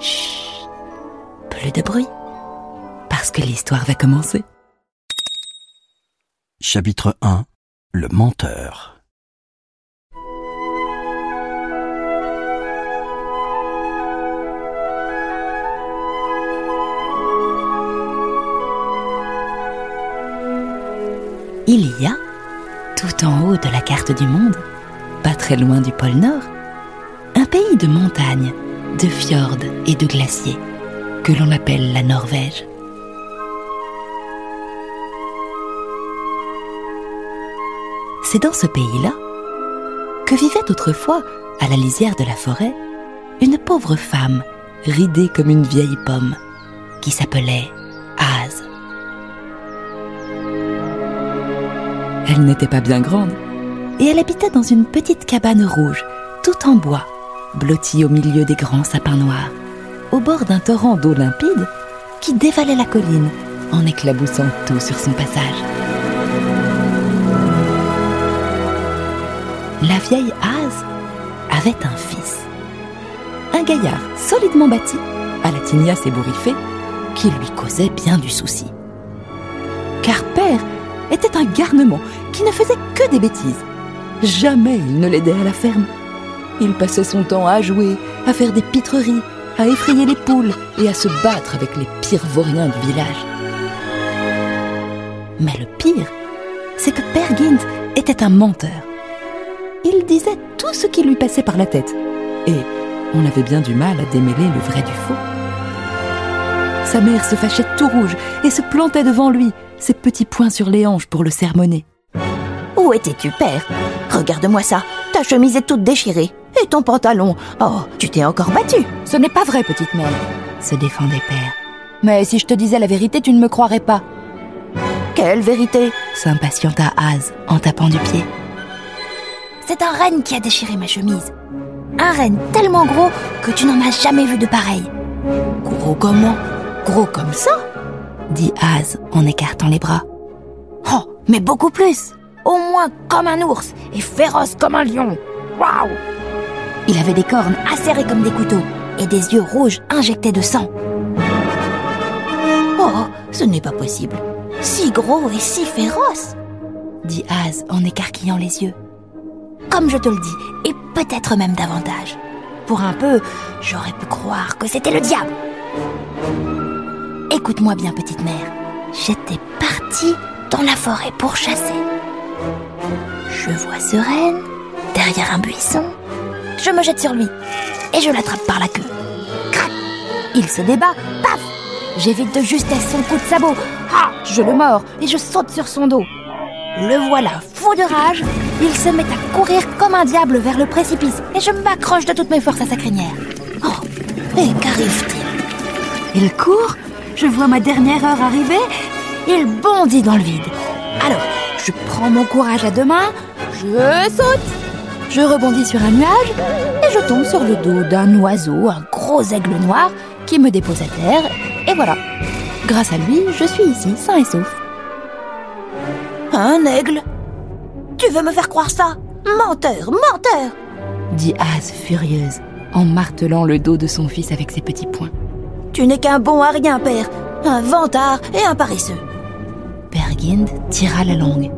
chut, plus de bruit, parce que l'histoire va commencer. Chapitre 1 Le menteur. Il y a, tout en haut de la carte du monde, pas très loin du pôle Nord, un pays de montagnes, de fjords et de glaciers que l'on appelle la Norvège. C'est dans ce pays-là que vivait autrefois, à la lisière de la forêt, une pauvre femme ridée comme une vieille pomme qui s'appelait Az. Elle n'était pas bien grande et elle habitait dans une petite cabane rouge, tout en bois, blottie au milieu des grands sapins noirs, au bord d'un torrent d'eau limpide qui dévalait la colline en éclaboussant tout sur son passage. La vieille Az avait un fils, un gaillard solidement bâti, à la tignasse ébouriffée, qui lui causait bien du souci. Car père était un garnement qui ne faisait que des bêtises. Jamais il ne l'aidait à la ferme. Il passait son temps à jouer, à faire des pitreries, à effrayer les poules et à se battre avec les pires vauriens du village. Mais le pire, c'est que Père Gynt était un menteur. Il disait tout ce qui lui passait par la tête. Et on avait bien du mal à démêler le vrai du faux. Sa mère se fâchait tout rouge et se plantait devant lui, ses petits poings sur les hanches pour le sermonner. Où étais-tu, père? Regarde-moi ça, ta chemise est toute déchirée. Ton pantalon Oh, tu t'es encore battu Ce n'est pas vrai, petite mère, se défendait Père. Mais si je te disais la vérité, tu ne me croirais pas. Quelle vérité? S'impatienta Az en tapant du pied. C'est un renne qui a déchiré ma chemise. Un renne tellement gros que tu n'en as jamais vu de pareil. Gros comment Gros comme ça dit Az en écartant les bras. Oh, mais beaucoup plus Au moins comme un ours et féroce comme un lion. Waouh Il avait des cornes acérées comme des couteaux et des yeux rouges injectés de sang. Oh, ce n'est pas possible. Si gros et si féroce dit Az en écarquillant les yeux. Comme je te le dis, et peut-être même davantage. Pour un peu, j'aurais pu croire que c'était le diable. Écoute-moi bien, petite mère. J'étais partie dans la forêt pour chasser. Je vois ce renne derrière un buisson. Je me jette sur lui et je l'attrape par la queue. Crac Il se débat. Paf J'évite de justesse son coup de sabot. Ah Je le mords et je saute sur son dos. Le voilà fou de rage. Il se met à courir comme un diable vers le précipice et je m'accroche de toutes mes forces à sa crinière. Oh Et qu'arrive-t-il? Il court je vois ma dernière heure arriver, il bondit dans le vide. Alors, je prends mon courage à deux mains, je saute, je rebondis sur un nuage et je tombe sur le dos d'un oiseau, un gros aigle noir, qui me dépose à terre, et voilà. Grâce à lui, je suis ici, sain et sauf. Un aigle? Tu veux me faire croire ça? Menteur, menteur dit Az furieuse, en martelant le dos de son fils avec ses petits poings. Tu n'es qu'un bon à rien, père. Un vantard et un paresseux. Père Gynt tira la langue.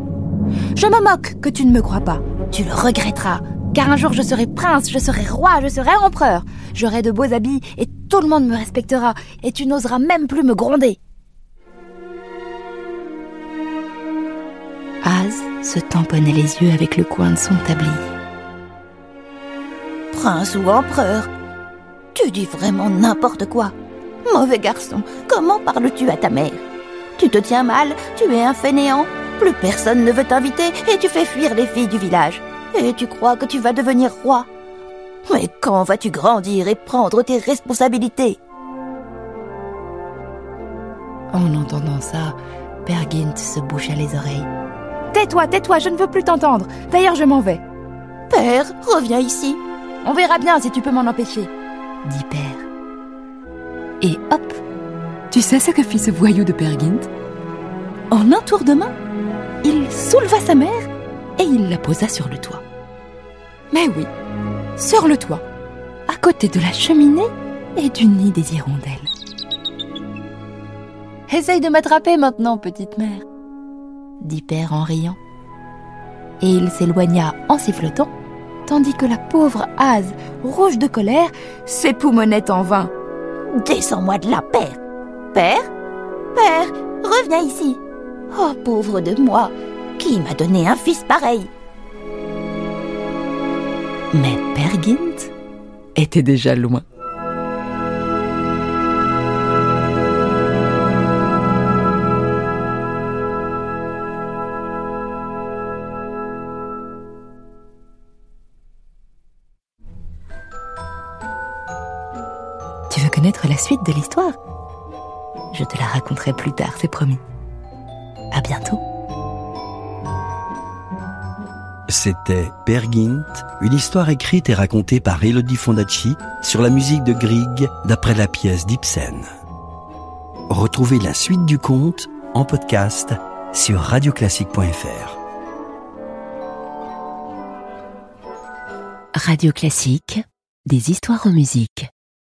Je me moque que tu ne me crois pas. Tu le regretteras. Car un jour je serai prince, je serai roi, je serai empereur. J'aurai de beaux habits et tout le monde me respectera. Et tu n'oseras même plus me gronder. Az se tamponnait les yeux avec le coin de son tablier. Prince ou empereur Tu dis vraiment n'importe quoi. Mauvais garçon, comment parles-tu à ta mère? Tu te tiens mal, tu es un fainéant, plus personne ne veut t'inviter et tu fais fuir les filles du village. Et tu crois que tu vas devenir roi? Mais quand vas-tu grandir et prendre tes responsabilités? En entendant ça, Pergint se boucha les oreilles. Tais-toi, tais-toi, je ne veux plus t'entendre. D'ailleurs, je m'en vais. Père, reviens ici. On verra bien si tu peux m'en empêcher, dit Père. Et hop Tu sais ce que fit ce voyou de Pergint En un tour de main, il souleva sa mère et il la posa sur le toit. Mais oui, sur le toit, à côté de la cheminée et du nid des hirondelles. Essaye de m'attraper maintenant, petite mère, dit Père en riant. Et il s'éloigna en sifflotant, tandis que la pauvre hase, rouge de colère, s'époumonnait en vain. Descends-moi de là, Père. Père Père, reviens ici. Oh, pauvre de moi, qui m'a donné un fils pareil Mais Pergint était déjà loin. Tu veux connaître la suite de l'histoire? Je te la raconterai plus tard, c'est promis. À bientôt. C'était Pergint, une histoire écrite et racontée par Elodie Fondacci sur la musique de Grieg d'après la pièce d'Ibsen. Retrouvez la suite du conte en podcast sur radioclassique.fr. Radio Classique, des histoires en musique.